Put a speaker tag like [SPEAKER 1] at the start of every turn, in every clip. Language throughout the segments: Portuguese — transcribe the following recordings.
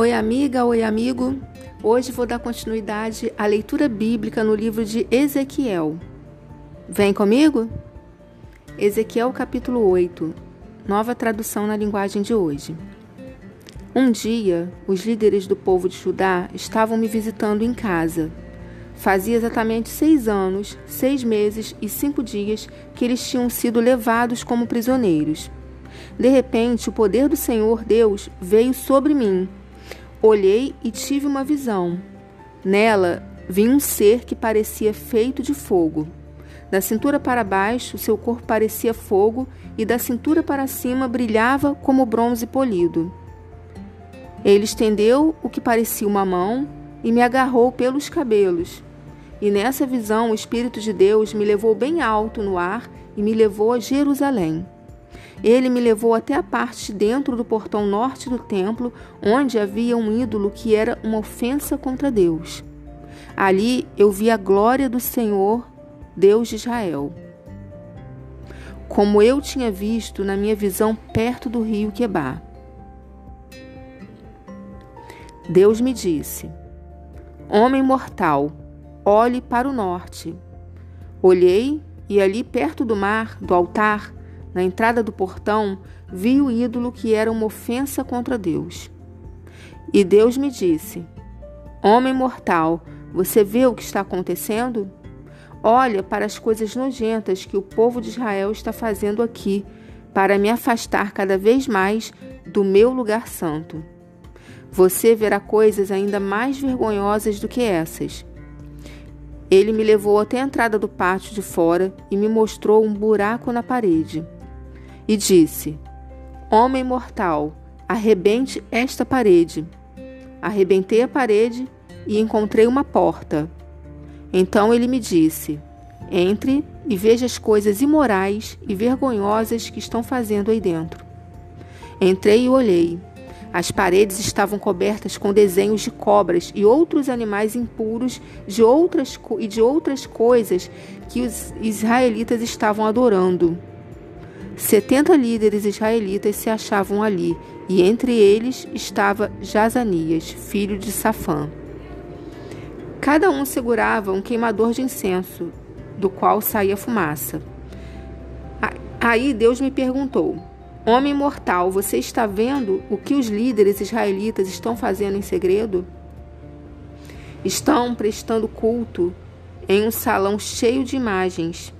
[SPEAKER 1] Oi, amiga, oi, amigo. Hoje vou dar continuidade à leitura bíblica no livro de Ezequiel. Vem comigo? Ezequiel capítulo 8, nova tradução na linguagem de hoje. Um dia, os líderes do povo de Judá estavam me visitando em casa. Fazia exatamente seis anos, seis meses e cinco dias que eles tinham sido levados como prisioneiros. De repente, o poder do Senhor Deus veio sobre mim Olhei e tive uma visão. Nela vi um ser que parecia feito de fogo. Da cintura para baixo, seu corpo parecia fogo e da cintura para cima brilhava como bronze polido. Ele estendeu o que parecia uma mão e me agarrou pelos cabelos. E nessa visão, o Espírito de Deus me levou bem alto no ar e me levou a Jerusalém. Ele me levou até a parte dentro do portão norte do templo, onde havia um ídolo que era uma ofensa contra Deus. Ali eu vi a glória do Senhor, Deus de Israel. Como eu tinha visto na minha visão perto do rio Quebar. Deus me disse: Homem mortal, olhe para o norte. Olhei e ali perto do mar, do altar, na entrada do portão, vi o ídolo que era uma ofensa contra Deus. E Deus me disse: Homem mortal, você vê o que está acontecendo? Olha para as coisas nojentas que o povo de Israel está fazendo aqui, para me afastar cada vez mais do meu lugar santo. Você verá coisas ainda mais vergonhosas do que essas. Ele me levou até a entrada do pátio de fora e me mostrou um buraco na parede e disse: Homem mortal, arrebente esta parede. Arrebentei a parede e encontrei uma porta. Então ele me disse: Entre e veja as coisas imorais e vergonhosas que estão fazendo aí dentro. Entrei e olhei. As paredes estavam cobertas com desenhos de cobras e outros animais impuros de outras, e de outras coisas que os israelitas estavam adorando. Setenta líderes israelitas se achavam ali, e entre eles estava Jazanias, filho de Safã. Cada um segurava um queimador de incenso, do qual saía fumaça. Aí Deus me perguntou: Homem mortal, você está vendo o que os líderes israelitas estão fazendo em segredo? Estão prestando culto em um salão cheio de imagens.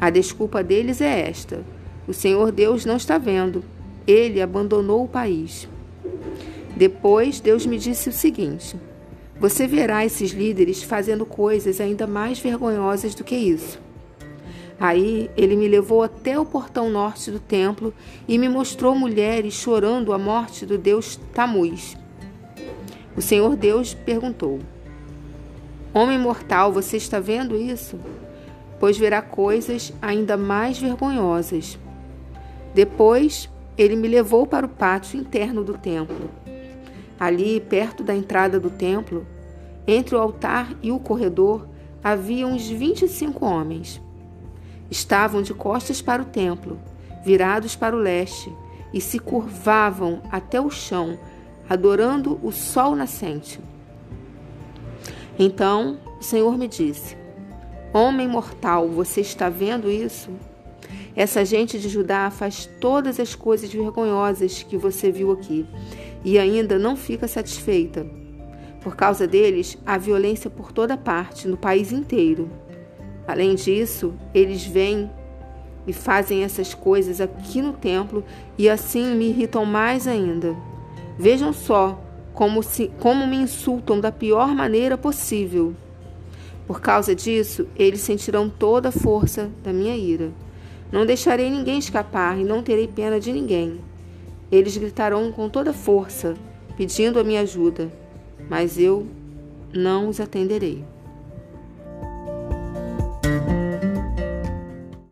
[SPEAKER 1] A desculpa deles é esta: o Senhor Deus não está vendo. Ele abandonou o país. Depois, Deus me disse o seguinte: Você verá esses líderes fazendo coisas ainda mais vergonhosas do que isso. Aí ele me levou até o portão norte do templo e me mostrou mulheres chorando a morte do deus Tamuz. O Senhor Deus perguntou: Homem mortal, você está vendo isso? Pois verá coisas ainda mais vergonhosas. Depois, ele me levou para o pátio interno do templo. Ali, perto da entrada do templo, entre o altar e o corredor, havia uns 25 homens. Estavam de costas para o templo, virados para o leste, e se curvavam até o chão, adorando o sol nascente. Então o Senhor me disse: Homem mortal, você está vendo isso? Essa gente de Judá faz todas as coisas vergonhosas que você viu aqui e ainda não fica satisfeita. Por causa deles, há violência por toda parte, no país inteiro. Além disso, eles vêm e fazem essas coisas aqui no templo e assim me irritam mais ainda. Vejam só como, se, como me insultam da pior maneira possível. Por causa disso, eles sentirão toda a força da minha ira. Não deixarei ninguém escapar e não terei pena de ninguém. Eles gritarão com toda força, pedindo a minha ajuda, mas eu não os atenderei.